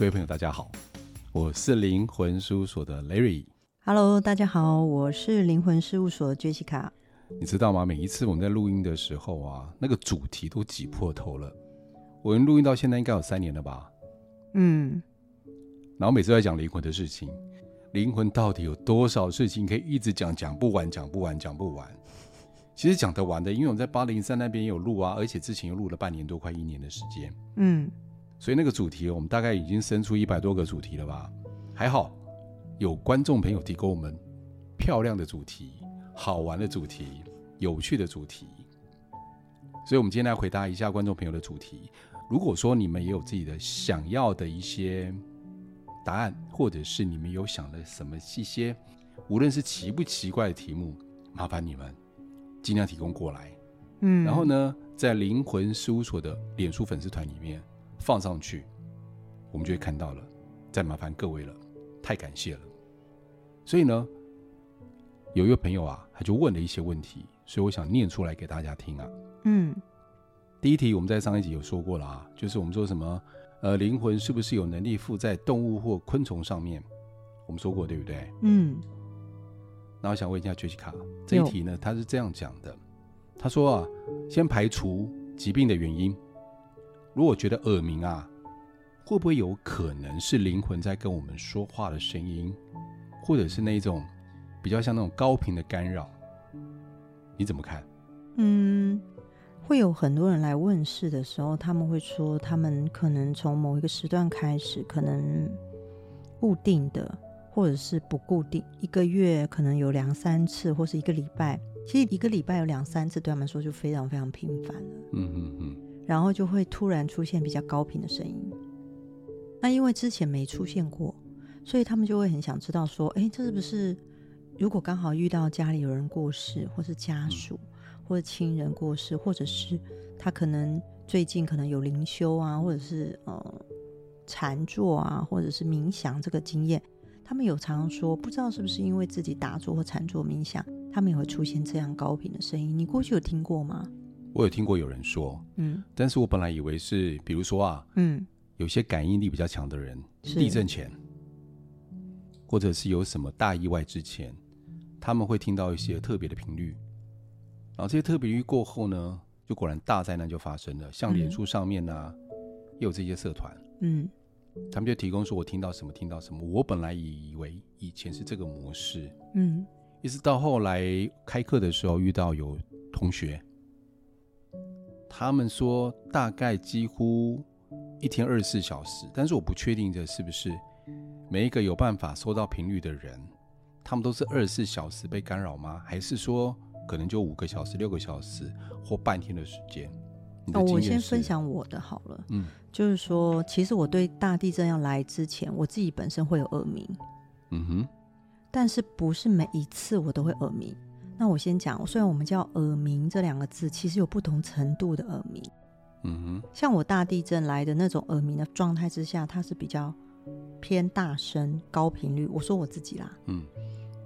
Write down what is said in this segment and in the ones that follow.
各位朋友，大家好，我是灵魂事务所的 Larry。Hello，大家好，我是灵魂事务所的 Jessica。你知道吗？每一次我们在录音的时候啊，那个主题都挤破头了。我们录音到现在应该有三年了吧？嗯。然后每次在讲灵魂的事情，灵魂到底有多少事情可以一直讲，讲不完，讲不完，讲不完。其实讲得完的，因为我们在八零三那边也有录啊，而且之前又录了半年多，快一年的时间。嗯。所以那个主题，我们大概已经生出一百多个主题了吧？还好有观众朋友提供我们漂亮的主题、好玩的主题、有趣的主题。所以，我们今天来回答一下观众朋友的主题。如果说你们也有自己的想要的一些答案，或者是你们有想的什么一些，无论是奇不奇怪的题目，麻烦你们尽量提供过来。嗯，然后呢，在灵魂事务所的脸书粉丝团里面。放上去，我们就会看到了。再麻烦各位了，太感谢了。所以呢，有一个朋友啊，他就问了一些问题，所以我想念出来给大家听啊。嗯，第一题我们在上一集有说过了啊，就是我们说什么呃，灵魂是不是有能力附在动物或昆虫上面？我们说过对不对？嗯。那我想问一下 Jessica，这一题呢，他是这样讲的，他说啊，先排除疾病的原因。如果觉得耳鸣啊，会不会有可能是灵魂在跟我们说话的声音，或者是那一种比较像那种高频的干扰？你怎么看？嗯，会有很多人来问事的时候，他们会说，他们可能从某一个时段开始，可能固定的，或者是不固定，一个月可能有两三次，或是一个礼拜，其实一个礼拜有两三次，对他们说就非常非常频繁了。嗯嗯嗯。然后就会突然出现比较高频的声音，那因为之前没出现过，所以他们就会很想知道说，哎，这是不是如果刚好遇到家里有人过世，或是家属，或者亲人过世，或者是他可能最近可能有灵修啊，或者是呃禅坐啊，或者是冥想这个经验，他们有常常说，不知道是不是因为自己打坐或禅坐冥想，他们也会出现这样高频的声音。你过去有听过吗？我有听过有人说，嗯，但是我本来以为是，比如说啊，嗯，有些感应力比较强的人，地震前，或者是有什么大意外之前，他们会听到一些特别的频率，然后这些特别频率过后呢，就果然大灾难就发生了。像脸书上面呢、啊，也有这些社团，嗯，他们就提供说我听到什么听到什么，我本来以为以前是这个模式，嗯，一直到后来开课的时候遇到有同学。他们说大概几乎一天二十四小时，但是我不确定这是不是每一个有办法收到频率的人，他们都是二十四小时被干扰吗？还是说可能就五个小时、六个小时或半天的时间？哦，我先分享我的好了。嗯，就是说，其实我对大地震要来之前，我自己本身会有耳鸣。嗯哼，但是不是每一次我都会耳鸣。那我先讲，虽然我们叫耳鸣这两个字，其实有不同程度的耳鸣。嗯哼，像我大地震来的那种耳鸣的状态之下，它是比较偏大声、高频率。我说我自己啦，嗯，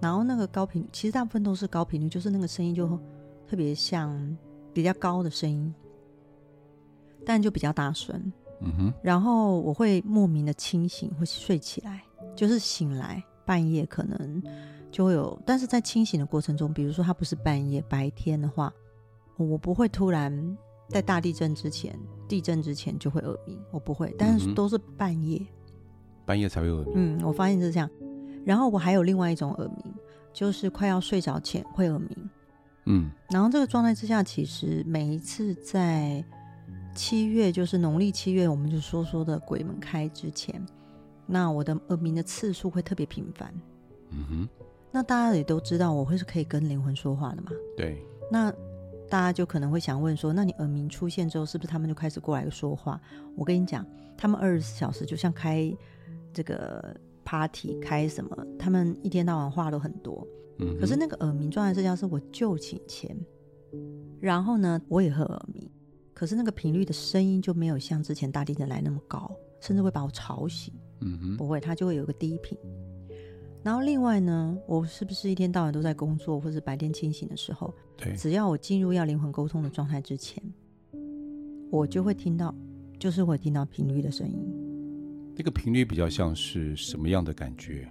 然后那个高频，其实大部分都是高频率，就是那个声音就特别像比较高的声音，但就比较大声。嗯哼，然后我会莫名的清醒，会睡起来，就是醒来半夜可能。就会有，但是在清醒的过程中，比如说它不是半夜，白天的话，我不会突然在大地震之前、地震之前就会耳鸣，我不会，但是都是半夜，嗯、半夜才会耳鸣。嗯，我发现是这样。然后我还有另外一种耳鸣，就是快要睡着前会耳鸣。嗯，然后这个状态之下，其实每一次在七月，就是农历七月，我们就说说的鬼门开之前，那我的耳鸣的次数会特别频繁。嗯哼。那大家也都知道，我会是可以跟灵魂说话的嘛？对。那大家就可能会想问说，那你耳鸣出现之后，是不是他们就开始过来说话？我跟你讲，他们二十四小时就像开这个 party，开什么？他们一天到晚话都很多。嗯。可是那个耳鸣状态，是叫是我就寝前，然后呢，我也会耳鸣，可是那个频率的声音就没有像之前大地震来那么高，甚至会把我吵醒。嗯哼。不会，它就会有个低频。然后另外呢，我是不是一天到晚都在工作，或者白天清醒的时候，对，只要我进入要灵魂沟通的状态之前，我就会听到，就是会听到频率的声音。那个频率比较像是什么样的感觉？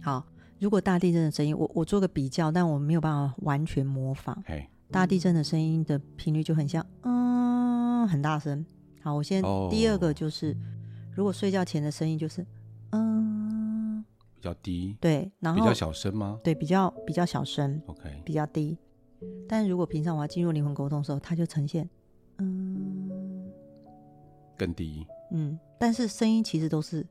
好，如果大地震的声音，我我做个比较，但我没有办法完全模仿。嘿，大地震的声音的频率就很像，嗯，很大声。好，我先、oh. 第二个就是，如果睡觉前的声音就是，嗯，比较低。对，然后比较小声吗？对，比较比较小声。OK，比较低。但如果平常我要进入灵魂沟通的时候，它就呈现，嗯，更低。嗯，但是声音其实都是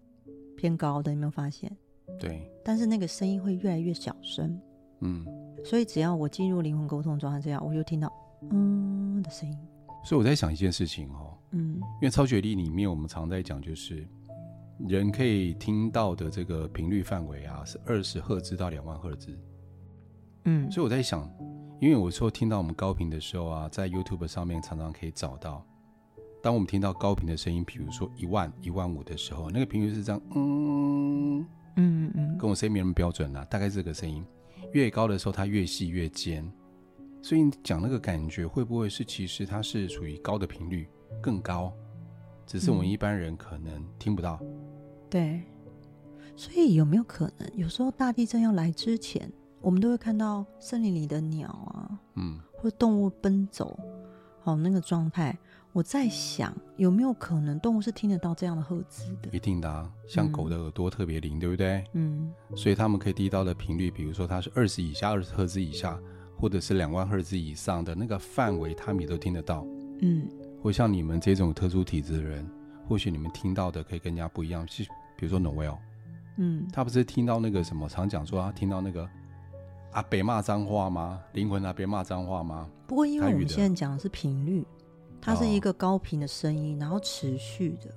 偏高的，你有没有发现？对。但是那个声音会越来越小声。嗯。所以只要我进入灵魂沟通状态，这样我就听到嗯的声音。所以我在想一件事情哦，嗯，因为超觉力里面我们常在讲，就是人可以听到的这个频率范围啊，是二十赫兹到两万赫兹。嗯，所以我在想，因为我说听到我们高频的时候啊，在 YouTube 上面常常可以找到。当我们听到高频的声音，比如说一万、一万五的时候，那个频率是这样，嗯嗯嗯，跟我声音没那么标准啦，大概这个声音越高的时候，它越细越尖。所以你讲那个感觉会不会是其实它是属于高的频率，更高，只是我们一般人可能听不到。对，所以有没有可能，有时候大地震要来之前，我们都会看到森林里的鸟啊，嗯，或动物奔走，好那个状态。我在想，有没有可能动物是听得到这样的赫兹的？一定的啊，像狗的耳朵特别灵，对不对？嗯，所以他们可以听到的频率，比如说它是二十以下，二十赫兹以下，或者是两万赫兹以上的那个范围，他们也都听得到。嗯，或像你们这种特殊体质的人，或许你们听到的可以更加不一样。是，比如说 Noel，嗯，他不是听到那个什么，常讲说他听到那个阿北骂脏话吗？灵魂阿北骂脏话吗？不过因为我们现在讲的是频率。它是一个高频的声音，然后持续的。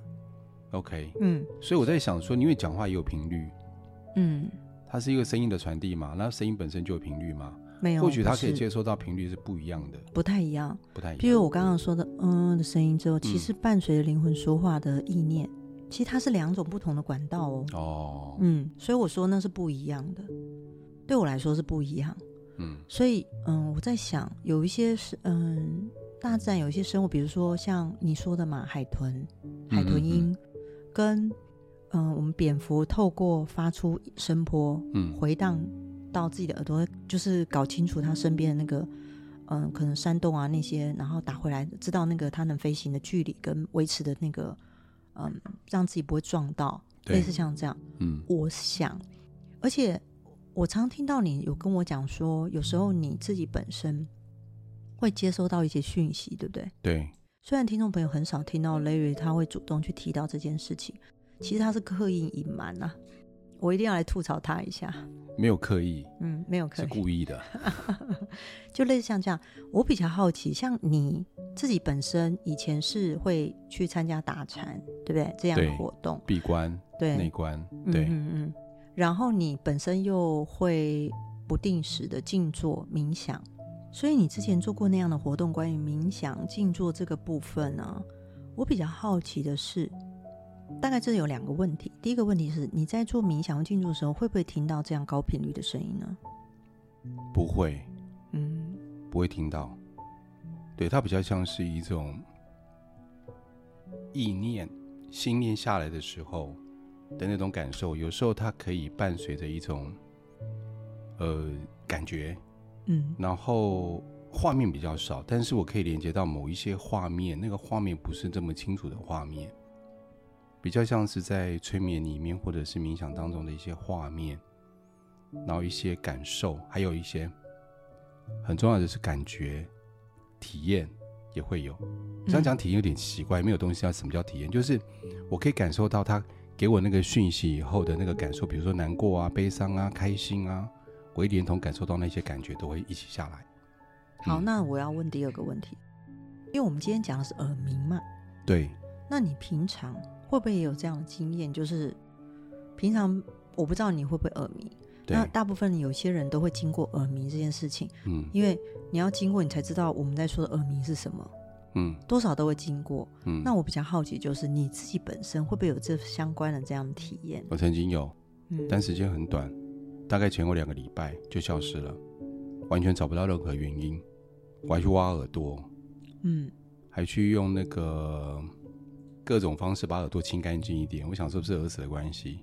OK，嗯，所以我在想说，因为讲话也有频率，嗯，它是一个声音的传递嘛，那声音本身就有频率嘛，没有，或许它可以接收到频率是不一样的，不太一样，不太一样。比如我刚刚说的“嗯”的声音之后，其实伴随着灵魂说话的意念，嗯，其实它是两种不同的管道哦。哦，嗯，所以我说那是不一样的，对我来说是不一样。嗯，所以嗯，我在想有一些是嗯。大自然有一些生物，比如说像你说的嘛，海豚、海豚音，嗯嗯跟嗯、呃，我们蝙蝠透过发出声波，嗯，回荡到自己的耳朵，就是搞清楚它身边的那个，嗯、呃，可能山洞啊那些，然后打回来，知道那个它能飞行的距离跟维持的那个，嗯，让自己不会撞到，类似像这样，嗯，我想，而且我常听到你有跟我讲说，有时候你自己本身。会接收到一些讯息，对不对？对。虽然听众朋友很少听到 Larry 他会主动去提到这件事情，其实他是刻意隐瞒呐。我一定要来吐槽他一下。没有刻意，嗯，没有刻意，是故意的。就类似像这样，我比较好奇，像你自己本身以前是会去参加打禅，对不对？这样的活动，闭关，对，内观，对，嗯嗯。然后你本身又会不定时的静坐冥想。所以你之前做过那样的活动，关于冥想静坐这个部分呢、啊？我比较好奇的是，大概这有两个问题。第一个问题是，你在做冥想和静坐的时候，会不会听到这样高频率的声音呢？不会，嗯，不会听到。对，它比较像是一种意念、心念下来的时候的那种感受。有时候它可以伴随着一种呃感觉。嗯，然后画面比较少，但是我可以连接到某一些画面，那个画面不是这么清楚的画面，比较像是在催眠里面或者是冥想当中的一些画面，然后一些感受，还有一些很重要的是感觉体验也会有。这样讲体验有点奇怪，没有东西要什么叫体验？就是我可以感受到他给我那个讯息以后的那个感受，比如说难过啊、悲伤啊、开心啊。我一连同感受到那些感觉都会一起下来。好，嗯、那我要问第二个问题，因为我们今天讲的是耳鸣嘛。对。那你平常会不会也有这样的经验？就是平常我不知道你会不会耳鸣。那大部分有些人都会经过耳鸣这件事情。嗯。因为你要经过，你才知道我们在说的耳鸣是什么。嗯。多少都会经过。嗯。那我比较好奇，就是你自己本身会不会有这相关的这样的体验？我曾经有，嗯，但时间很短。大概前后两个礼拜就消失了，完全找不到任何原因。我还去挖耳朵，嗯，还去用那个各种方式把耳朵清干净一点。我想是不是耳屎的关系，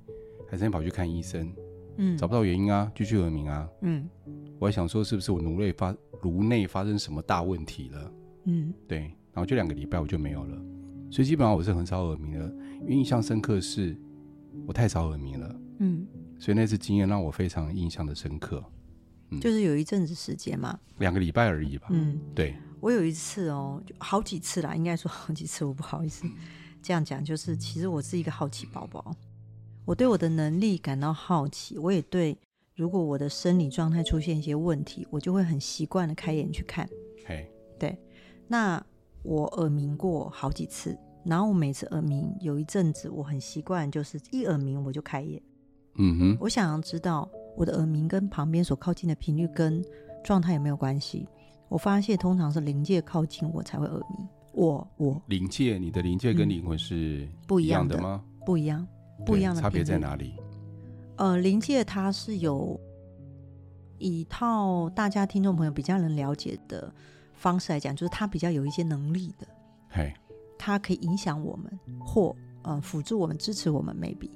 还是先跑去看医生，嗯，找不到原因啊，继续耳鸣啊，嗯，我还想说是不是我颅内发颅内发生什么大问题了，嗯，对，然后就两个礼拜我就没有了，所以基本上我是很少耳鸣的，因为印象深刻是我太少耳鸣了，嗯，所以那次经验让我非常印象的深刻。嗯。就是有一阵子时间嘛，两个礼拜而已吧。嗯，对。我有一次哦，就好几次啦，应该说好几次，我不好意思这样讲。就是其实我是一个好奇宝宝，我对我的能力感到好奇，我也对如果我的生理状态出现一些问题，我就会很习惯的开眼去看。嘿，对。那我耳鸣过好几次，然后我每次耳鸣有一阵子，我很习惯，就是一耳鸣我就开眼。嗯哼，我想要知道。我的耳鸣跟旁边所靠近的频率跟状态有没有关系？我发现通常是临界靠近我才会耳鸣。我我。灵界，你的灵界跟灵魂是不一样的吗？不一样，不一样的差别在哪里？呃，灵界它是有一套大家听众朋友比较能了解的方式来讲，就是它比较有一些能力的，嘿，它可以影响我们或呃辅助我们、支持我们，maybe。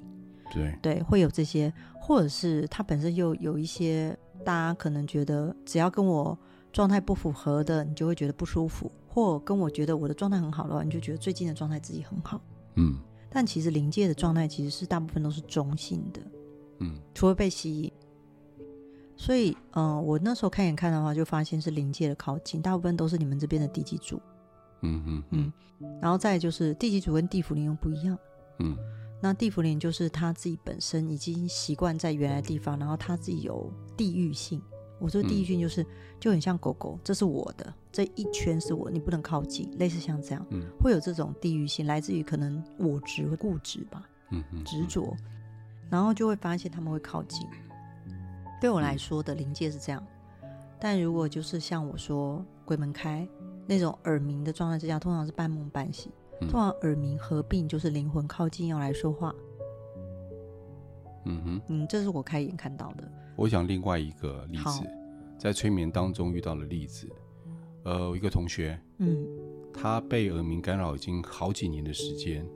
对。对，会有这些，或者是它本身又有一些，大家可能觉得只要跟我状态不符合的，你就会觉得不舒服；或跟我觉得我的状态很好的话，你就觉得最近的状态自己很好。嗯，但其实临界的状态其实是大部分都是中性的。嗯，除了被吸引，所以嗯、呃，我那时候看眼看的话，就发现是临界的靠近，大部分都是你们这边的地基主。嗯嗯嗯，然后再就是地基主跟地府灵又不一样。嗯。那地府灵就是他自己本身已经习惯在原来的地方，然后他自己有地域性。我说第一句就是、嗯、就很像狗狗，这是我的，这一圈是我，你不能靠近，类似像这样，嗯、会有这种地域性，来自于可能我执或固执吧，嗯嗯，执着，然后就会发现他们会靠近。对我来说的临界是这样，但如果就是像我说鬼门开那种耳鸣的状态之下，通常是半梦半醒。通常耳鸣合并就是灵魂靠近要来说话。嗯哼，嗯，这是我开眼看到的。我想另外一个例子，在催眠当中遇到的例子，呃，我一个同学，嗯，他被耳鸣干扰已经好几年的时间，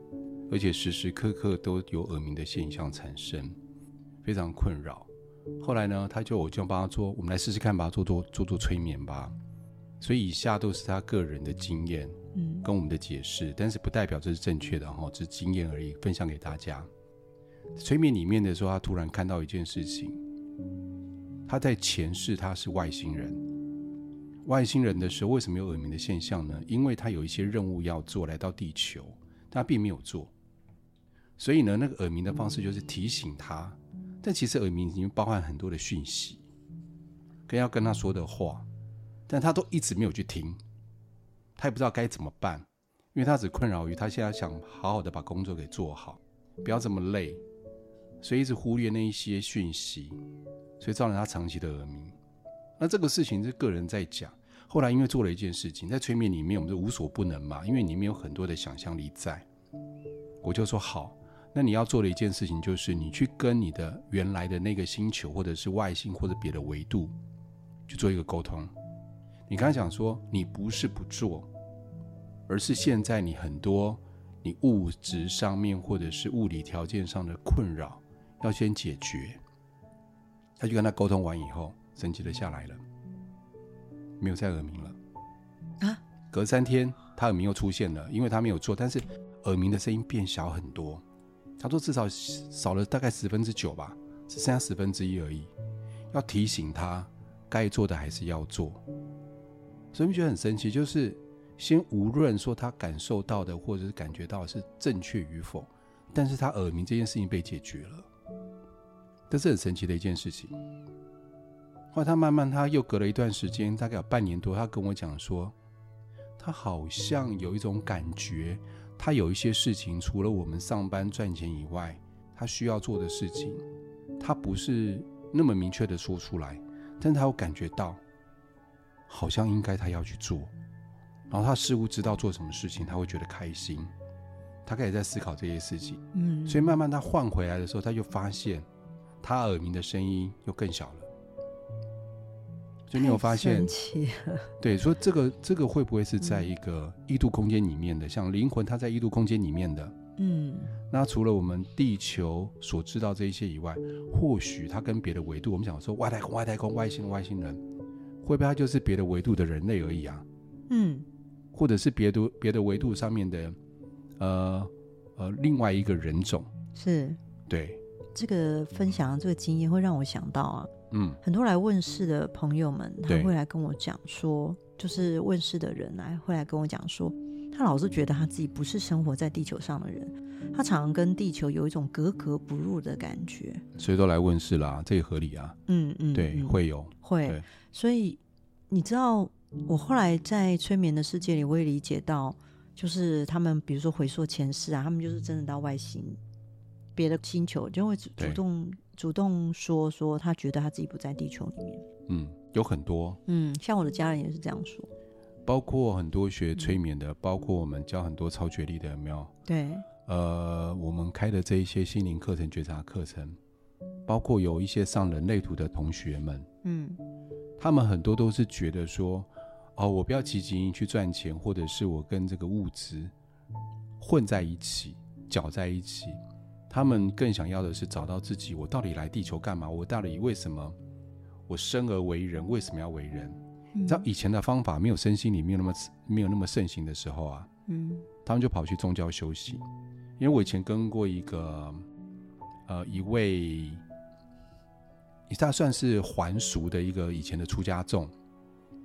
而且时时刻刻都有耳鸣的现象产生，非常困扰。后来呢，他就我就帮他做，我们来试试看吧，做做做做催眠吧。所以以下都是他个人的经验。嗯，跟我们的解释，但是不代表这是正确的哈，只是经验而已，分享给大家。催眠里面的时候，他突然看到一件事情，他在前世他是外星人，外星人的时候为什么有耳鸣的现象呢？因为他有一些任务要做，来到地球，他并没有做，所以呢，那个耳鸣的方式就是提醒他，但其实耳鸣已经包含很多的讯息，跟要跟他说的话，但他都一直没有去听。他也不知道该怎么办，因为他只困扰于他现在想好好的把工作给做好，不要这么累，所以一直忽略那一些讯息，所以造成他长期的耳鸣。那这个事情是个人在讲，后来因为做了一件事情，在催眠里面我们就无所不能嘛，因为里面有很多的想象力在。我就说好，那你要做的一件事情就是你去跟你的原来的那个星球，或者是外星或者别的维度去做一个沟通。你刚才讲说，你不是不做，而是现在你很多你物质上面或者是物理条件上的困扰要先解决。他就跟他沟通完以后，神奇的下来了，没有再耳鸣了。啊？隔三天他耳鸣又出现了，因为他没有做，但是耳鸣的声音变小很多。他说至少少了大概十分之九吧，只剩下十分之一而已。要提醒他，该做的还是要做。所以你觉得很神奇，就是先无论说他感受到的或者是感觉到的是正确与否，但是他耳鸣这件事情被解决了，这是很神奇的一件事情。后来他慢慢他又隔了一段时间，大概有半年多，他跟我讲说，他好像有一种感觉，他有一些事情除了我们上班赚钱以外，他需要做的事情，他不是那么明确的说出来，但他有感觉到。好像应该他要去做，然后他似乎知道做什么事情他会觉得开心，他开始在思考这些事情，嗯，所以慢慢他换回来的时候，他就发现他耳鸣的声音又更小了，所以你有发现？对，说这个这个会不会是在一个异度空间里面的？嗯、像灵魂，它在异度空间里面的。嗯。那除了我们地球所知道这一些以外，或许它跟别的维度，我们想说外太空、外太空、外星外星人，会不会它就是别的维度的人类而已啊？嗯。或者是别的别的维度上面的，呃呃，另外一个人种。是。对。这个分享的这个经验会让我想到啊。嗯，很多来问世的朋友们，他会来跟我讲说，就是问世的人来会来跟我讲说，他老是觉得他自己不是生活在地球上的人，他常常跟地球有一种格格不入的感觉，所以都来问世啦，这也合理啊。嗯嗯，对，嗯、会有会，所以你知道，我后来在催眠的世界里，我也理解到，就是他们比如说回溯前世啊，他们就是真的到外星别的星球，就会主动。主动说说，他觉得他自己不在地球里面。嗯，有很多。嗯，像我的家人也是这样说。包括很多学催眠的，嗯、包括我们教很多超觉力的，有没有？对。呃，我们开的这一些心灵课程、觉察课程，包括有一些上人类图的同学们，嗯，他们很多都是觉得说，哦，我不要积极去赚钱，或者是我跟这个物质混在一起，搅在一起。他们更想要的是找到自己，我到底来地球干嘛？我到底为什么我生而为人？为什么要为人？嗯、你知道以前的方法没有身心灵没有那么没有那么盛行的时候啊，嗯，他们就跑去宗教修行。因为我以前跟过一个呃一位，他算是还俗的一个以前的出家众，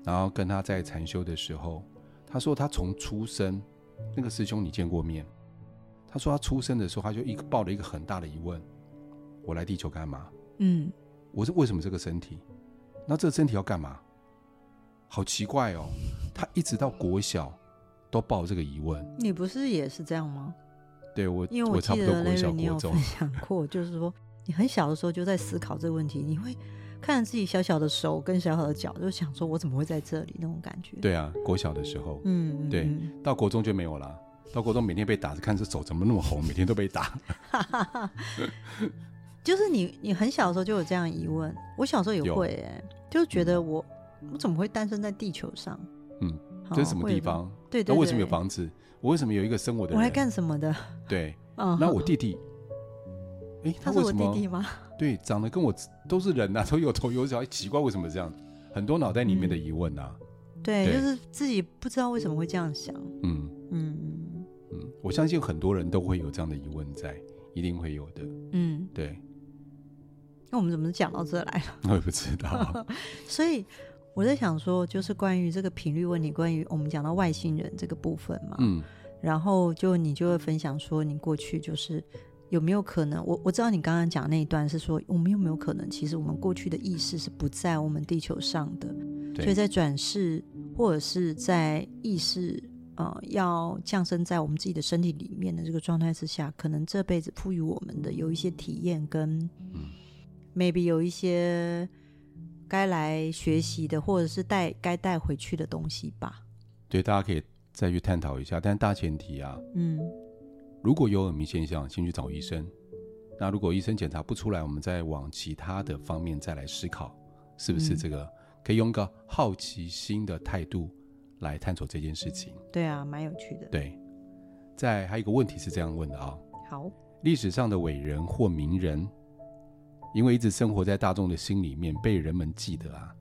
然后跟他在禅修的时候，他说他从出生，那个师兄你见过面？他说他出生的时候，他就一个抱了一个很大的疑问：我来地球干嘛？嗯，我是为什么这个身体？那这个身体要干嘛？好奇怪哦！他一直到国小都抱这个疑问。你不是也是这样吗？对我，因为我记得雷瑞你有分享过，就是说你很小的时候就在思考这个问题，你会看着自己小小的手跟小小的脚，就想说我怎么会在这里那种感觉。对啊，国小的时候，嗯，对，到国中就没有了。到国中每天被打，看这手怎么那么红，每天都被打。就是你，你很小的时候就有这样疑问。我小时候也会、欸，哎，就觉得我，我怎么会诞生在地球上？嗯，这是什么地方？对对，对，我为什么有房子？我为什么有一个生我的人？我来干什么的？对，嗯，那我弟弟，哎、欸，他是我弟弟吗？对，长得跟我都是人呐、啊，都有头有脚，奇怪为什么这样？很多脑袋里面的疑问呐、啊嗯。对，就是自己不知道为什么会这样想。嗯嗯。嗯，我相信很多人都会有这样的疑问在，一定会有的。嗯，对。那我们怎么讲到这来了？我也不知道。所以我在想说，就是关于这个频率问题，关于我们讲到外星人这个部分嘛。嗯。然后就你就会分享说，你过去就是有没有可能？我我知道你刚刚讲那一段是说，我们有没有可能，其实我们过去的意识是不在我们地球上的，所以在转世或者是在意识。呃，要降生在我们自己的身体里面的这个状态之下，可能这辈子赋予我们的有一些体验跟，嗯，maybe 有一些该来学习的，或者是带该带回去的东西吧。对，大家可以再去探讨一下。但大前提啊，嗯，如果有耳鸣现象，先去找医生。那如果医生检查不出来，我们再往其他的方面再来思考，是不是这个、嗯、可以用个好奇心的态度。来探索这件事情，对啊，蛮有趣的。对，在还有一个问题是这样问的啊、哦，好，历史上的伟人或名人，因为一直生活在大众的心里面，被人们记得啊，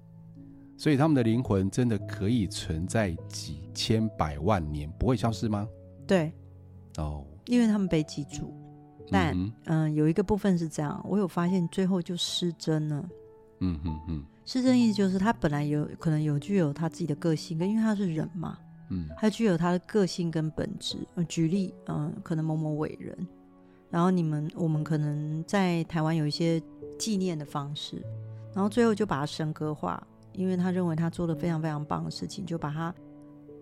所以他们的灵魂真的可以存在几千百万年，不会消失吗？对，哦，因为他们被记住，但嗯、呃，有一个部分是这样，我有发现最后就失真了。嗯嗯嗯。是这意思，就是他本来有可能有具有他自己的个性，跟因为他是人嘛，嗯，他具有他的个性跟本质。呃，举例，嗯、呃，可能某某伟人，然后你们我们可能在台湾有一些纪念的方式，然后最后就把他神格化，因为他认为他做了非常非常棒的事情，就把他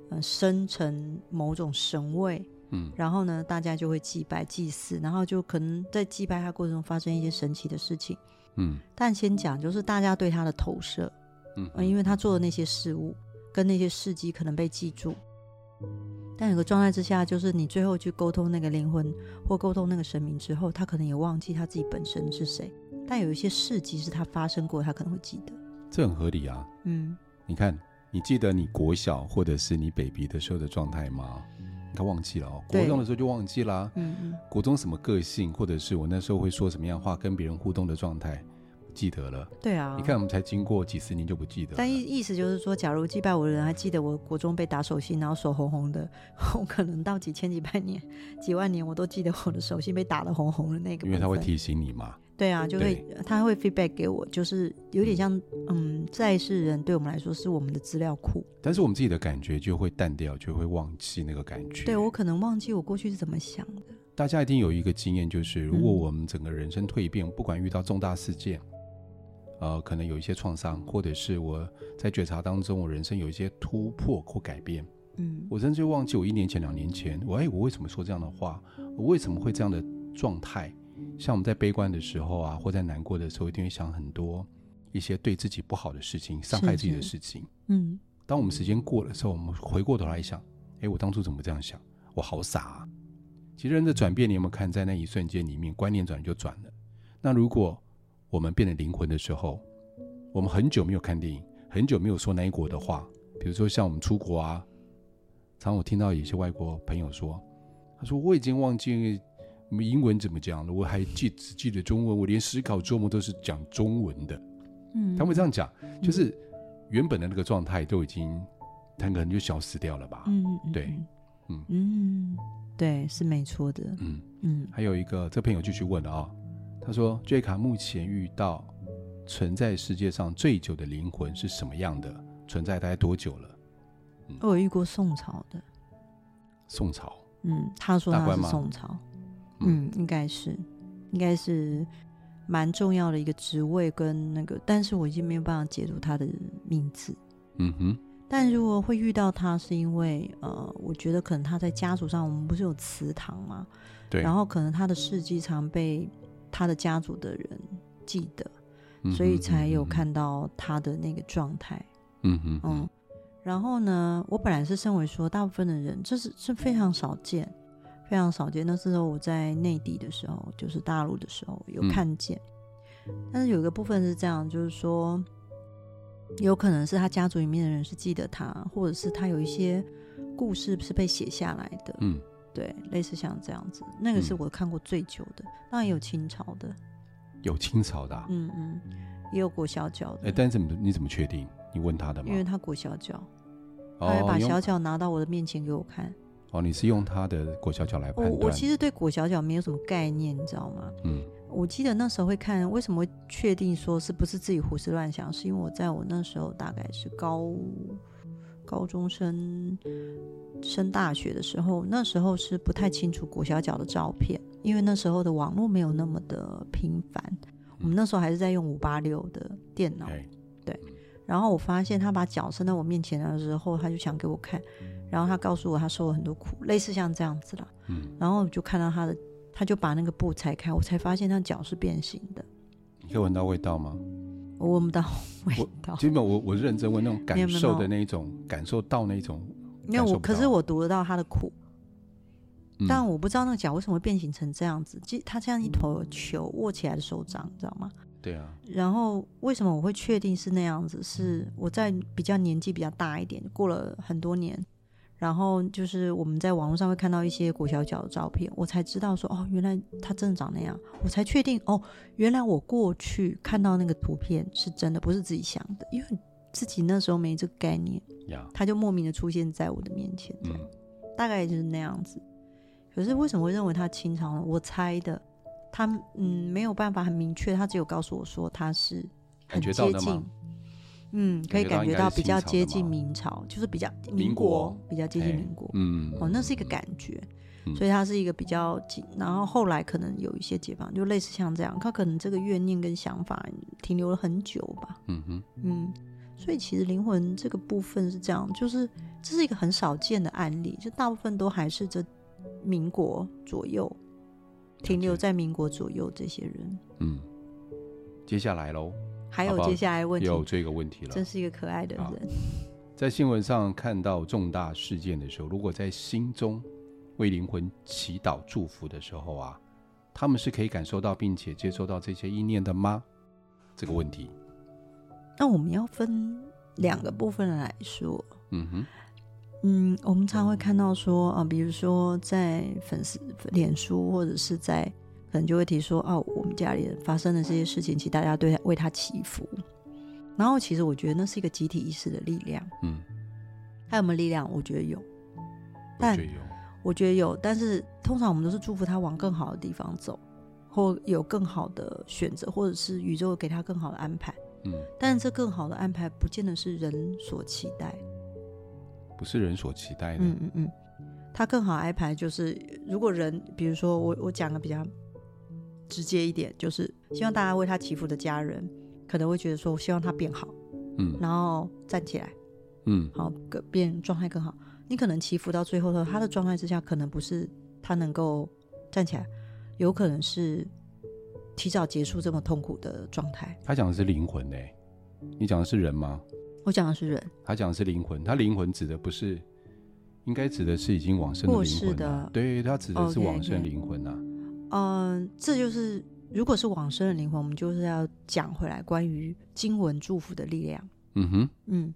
呃升成某种神位，嗯，然后呢，大家就会祭拜祭祀，然后就可能在祭拜他过程中发生一些神奇的事情。嗯，但先讲就是大家对他的投射，嗯，因为他做的那些事物跟那些事迹可能被记住，但有个状态之下，就是你最后去沟通那个灵魂或沟通那个神明之后，他可能也忘记他自己本身是谁，但有一些事迹是他发生过，他可能会记得。这很合理啊。嗯，你看，你记得你国小或者是你 baby 的时候的状态吗？他忘记了哦，国中的时候就忘记啦、啊。嗯嗯，国中什么个性，或者是我那时候会说什么样话，跟别人互动的状态，记得了。对啊，你看我们才经过几十年就不记得。但意意思就是说，假如祭拜我的人还记得我国中被打手心，然后手红红的，我可能到几千几百年、几万年，我都记得我的手心被打得红红的那个。因为他会提醒你嘛。对啊，就会他会 feedback 给我，就是有点像嗯，在世人对我们来说是我们的资料库，但是我们自己的感觉就会淡掉，就会忘记那个感觉。对，我可能忘记我过去是怎么想的。大家一定有一个经验，就是如果我们整个人生蜕变，嗯、不管遇到重大事件，呃，可能有一些创伤，或者是我在觉察当中，我人生有一些突破或改变，嗯，我甚至忘记我一年前、两年前，我哎，我为什么说这样的话？我为什么会这样的状态？像我们在悲观的时候啊，或在难过的时候，一定会想很多一些对自己不好的事情、伤害自己的事情。嗯，当我们时间过了之后，我们回过头来想，哎，我当初怎么这样想？我好傻啊！其实人的转变，你有没有看在那一瞬间里面，观念转就转了。那如果我们变得灵魂的时候，我们很久没有看电影，很久没有说那一国的话，比如说像我们出国啊，常我听到有些外国朋友说，他说我已经忘记。我们英文怎么讲的？我还记只记得中文，我连思考做梦都是讲中文的。嗯，他会这样讲，就是原本的那个状态都已经，他可能就消失掉了吧？嗯，对，嗯嗯，对，是没错的。嗯嗯，还有一个，这朋友继续问了啊，他说：“杰卡目前遇到存在世界上最久的灵魂是什么样的？存在大概多久了？”我有遇过宋朝的。宋朝。嗯，他说他是宋朝。嗯，应该是，应该是蛮重要的一个职位跟那个，但是我已经没有办法解读他的名字。嗯哼。但如果会遇到他，是因为呃，我觉得可能他在家族上，我们不是有祠堂吗？对。然后可能他的事迹常被他的家族的人记得，嗯、所以才有看到他的那个状态。嗯哼嗯。嗯。然后呢，我本来是认为说，大部分的人这是是非常少见。非常少见。那时候我在内地的时候，就是大陆的时候有看见，嗯、但是有一个部分是这样，就是说，有可能是他家族里面的人是记得他，或者是他有一些故事是被写下来的。嗯，对，类似像这样子，那个是我看过最久的。嗯、当然有清朝的，有清朝的、啊，嗯嗯，也有裹小脚的。哎、欸，但是怎么你怎么确定？你问他的吗？因为他裹小脚，他还把小脚拿到我的面前给我看。哦，你是用他的裹小脚来判断？我我其实对裹小脚没有什么概念，你知道吗？嗯，我记得那时候会看，为什么会确定说是不是自己胡思乱想？是因为我在我那时候大概是高高中生升大学的时候，那时候是不太清楚裹小脚的照片，因为那时候的网络没有那么的频繁，嗯、我们那时候还是在用五八六的电脑，嘿对。然后我发现他把脚伸到我面前的时候，他就想给我看。然后他告诉我，他受了很多苦，类似像这样子啦。嗯，然后我就看到他的，他就把那个布拆开，我才发现他脚是变形的。你可以闻到味道吗？我闻不到 味道。基本我我是认真问那种感受的那种，感受到那种。没有我，可是我读得到他的苦，嗯、但我不知道那个脚为什么会变形成这样子。就他像一坨球握起来的手掌，你知道吗？对啊。然后为什么我会确定是那样子？是我在比较年纪比较大一点，过了很多年。然后就是我们在网络上会看到一些裹小脚的照片，我才知道说哦，原来他真的长那样，我才确定哦，原来我过去看到那个图片是真的，不是自己想的，因为自己那时候没这个概念，他就莫名的出现在我的面前，嗯，大概就是那样子。可是为什么会认为他清朝呢？我猜的，他嗯没有办法很明确，他只有告诉我说他是很接近。嗯，可以感觉到比较接近明朝，就是比较民国，比较接近民国。嗯，哦，那是一个感觉，嗯、所以它是一个比较近。然后后来可能有一些解放，就类似像这样，他可能这个怨念跟想法停留了很久吧。嗯哼，嗯，所以其实灵魂这个部分是这样，就是这是一个很少见的案例，就大部分都还是这民国左右停留在民国左右这些人。嗯，接下来喽。还有接下来问题，有这个问题了。真是一个可爱的人。在新闻上看到重大事件的时候，如果在心中为灵魂祈祷祝福的时候啊，他们是可以感受到并且接收到这些意念的吗？这个问题，那我们要分两个部分来说。嗯哼。嗯，我们常会看到说啊，比如说在粉丝脸书或者是在，可能就会提说哦，我们家里人发生的这些事情，其实大家对为他祈福。然后其实我觉得那是一个集体意识的力量。嗯。还有没有力量？我觉得有。但我觉得有，但是通常我们都是祝福他往更好的地方走，或有更好的选择，或者是宇宙给他更好的安排。嗯。但是这更好的安排，不见得是人所期待。不是人所期待的。嗯嗯嗯，他更好安排就是，如果人，比如说我我讲个比较直接一点，就是希望大家为他祈福的家人，可能会觉得说，我希望他变好，嗯，然后站起来，嗯，好，变状态更好。你可能祈福到最后的他的状态之下，可能不是他能够站起来，有可能是提早结束这么痛苦的状态。他讲的是灵魂诶，你讲的是人吗？我讲的是人，他讲的是灵魂。他灵魂指的不是，应该指的是已经往生的灵魂的。对，他指的是往生灵魂啊。嗯，这就是如果是往生的灵魂，我们就是要讲回来关于经文祝福的力量。嗯哼，嗯，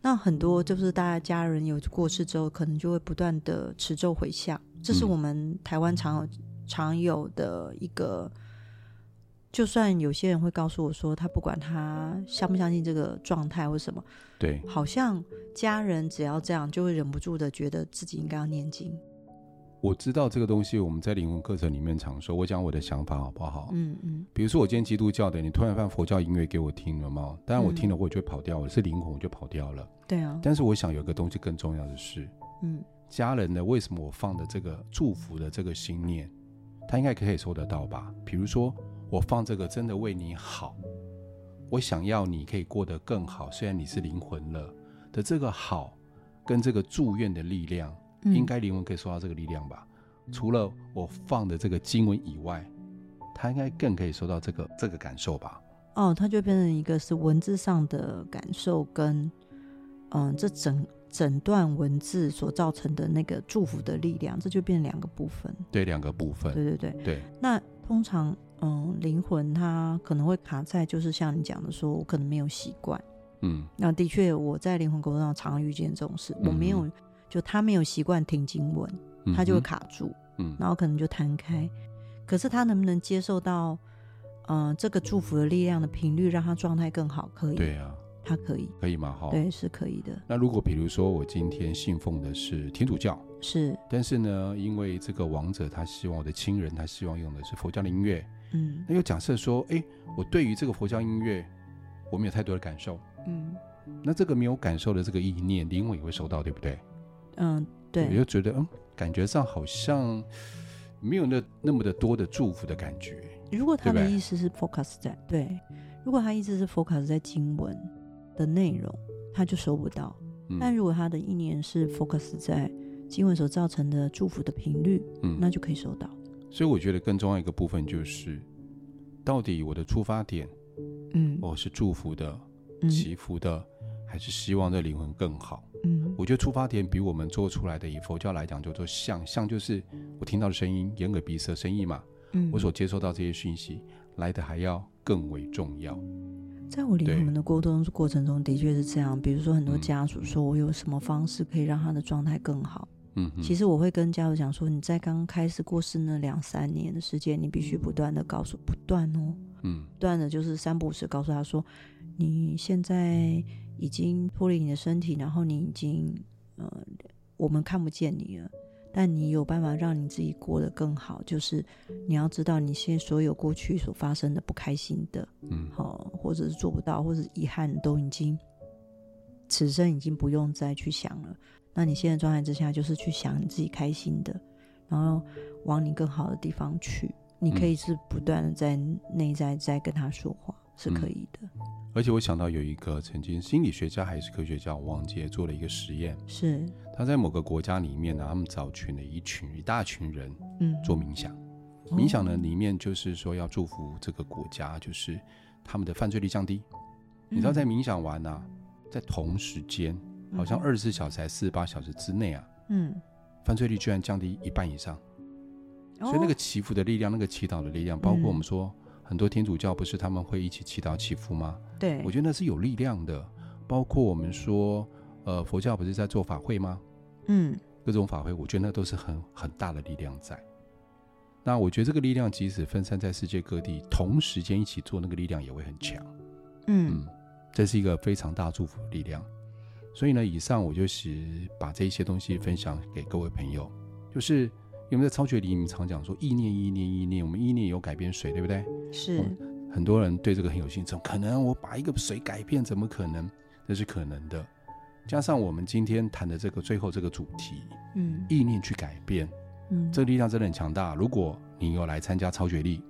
那很多就是大家家人有过世之后，可能就会不断的持咒回向，这是我们台湾常有常有的一个。就算有些人会告诉我说，他不管他相不相信这个状态或什么，对，好像家人只要这样，就会忍不住的觉得自己应该要念经。我知道这个东西，我们在灵魂课程里面常说。我讲我的想法好不好？嗯嗯。比如说我今天基督教的，你突然放佛教音乐给我听了吗？当然我听了，我就会跑掉。我是灵魂，我就跑掉了。对啊。但是我想有个东西更重要的是，嗯，家人的，为什么我放的这个祝福的这个心念，他应该可以收得到吧？比如说。我放这个真的为你好，我想要你可以过得更好。虽然你是灵魂了的这个好，跟这个祝愿的力量，嗯、应该灵魂可以收到这个力量吧？除了我放的这个经文以外，他应该更可以收到这个这个感受吧？哦，它就变成一个是文字上的感受跟，跟嗯，这整整段文字所造成的那个祝福的力量，这就变成两个部分。对，两个部分。对对对对。那通常。嗯，灵魂它可能会卡在，就是像你讲的，说我可能没有习惯。嗯，那的确，我在灵魂沟通上常遇见这种事。嗯、我没有，就他没有习惯听经文，他就会卡住。嗯，然后可能就弹开。可是他能不能接受到，嗯、呃，这个祝福的力量的频率，让他状态更好？可以。对啊，他可以。可以吗？哈。对，是可以的。那如果比如说我今天信奉的是天主教，是，但是呢，因为这个王者他希望我的亲人，他希望用的是佛教的音乐。嗯，那又假设说，哎，我对于这个佛教音乐，我没有太多的感受。嗯，那这个没有感受的这个意念，灵魂也会收到，对不对？嗯，对。我就觉得，嗯，感觉上好像没有那那么的多的祝福的感觉。如果他的意思是 focus 在对，对，如果他意思是 focus 在经文的内容，他就收不到。嗯，但如果他的意念是 focus 在经文所造成的祝福的频率，嗯，那就可以收到。所以我觉得更重要一个部分就是，到底我的出发点，嗯，我是祝福的、祈福的，还是希望这灵魂更好？嗯，我觉得出发点比我们做出来的，以佛教来讲，叫做像，像就是我听到的声音，眼耳鼻舌身意嘛，嗯，我所接收到这些讯息来的还要更为重要。在我灵魂的沟通过程中，的确是这样。比如说，很多家属说我有什么方式可以让他的状态更好。嗯，其实我会跟家属讲说，你在刚开始过世那两三年的时间，你必须不断的告诉，不断哦，嗯，不断的就是三不五时告诉他说，你现在已经脱离你的身体，然后你已经呃，我们看不见你了，但你有办法让你自己过得更好，就是你要知道，你现在所有过去所发生的不开心的，嗯，好，或者是做不到，或者是遗憾，都已经此生已经不用再去想了。那你现在状态之下，就是去想你自己开心的，然后往你更好的地方去。你可以是不断的在内在在跟他说话，是可以的。而且我想到有一个曾经心理学家还是科学家，我忘记做了一个实验，是。他在某个国家里面呢，他们找群了一群一大群人，嗯，做冥想。冥想呢里面就是说要祝福这个国家，就是他们的犯罪率降低。你知道在冥想完呢，在同时间。好像二十四小时还是四十八小时之内啊，嗯，犯罪率居然降低一半以上，所以那个祈福的力量，那个祈祷的力量，包括我们说很多天主教不是他们会一起祈祷祈福吗？对，我觉得那是有力量的。包括我们说，呃，佛教不是在做法会吗？嗯，各种法会，我觉得那都是很很大的力量在。那我觉得这个力量即使分散在世界各地，同时间一起做，那个力量也会很强。嗯，嗯，这是一个非常大祝福的力量。所以呢，以上我就是把这些东西分享给各位朋友，就是。因为在超觉里，我们常讲说意念、意念、意念，我们意念有改变水，对不对？是。很多人对这个很有兴趣，可能？我把一个水改变，怎么可能？这是可能的。加上我们今天谈的这个最后这个主题，嗯，意念去改变，嗯，这个力量真的很强大。如果你有来参加超觉力，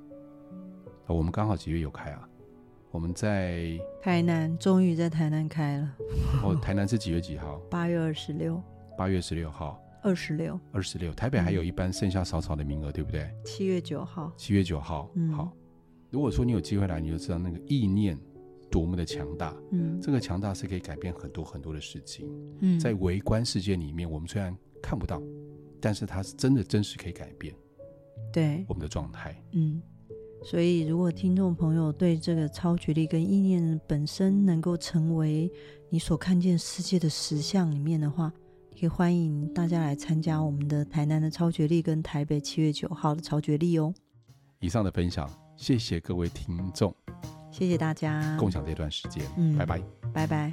我们刚好几月有开啊？我们在台南，终于在台南开了。哦，台南是几月几号？八月二十六。八月十六号。二十六，二十六，台北还有一班剩下少少的名额，嗯、对不对？七月九号，七月九号，嗯，好。如果说你有机会来，你就知道那个意念多么的强大，嗯，这个强大是可以改变很多很多的事情，嗯，在微观世界里面，我们虽然看不到，但是它是真的真实可以改变，对。我们的状态，嗯。所以，如果听众朋友对这个超觉力跟意念本身能够成为你所看见世界的实相里面的话，也欢迎大家来参加我们的台南的超觉力跟台北七月九号的超觉力哦。以上的分享，谢谢各位听众，谢谢大家共享这段时间，嗯，拜拜，拜拜。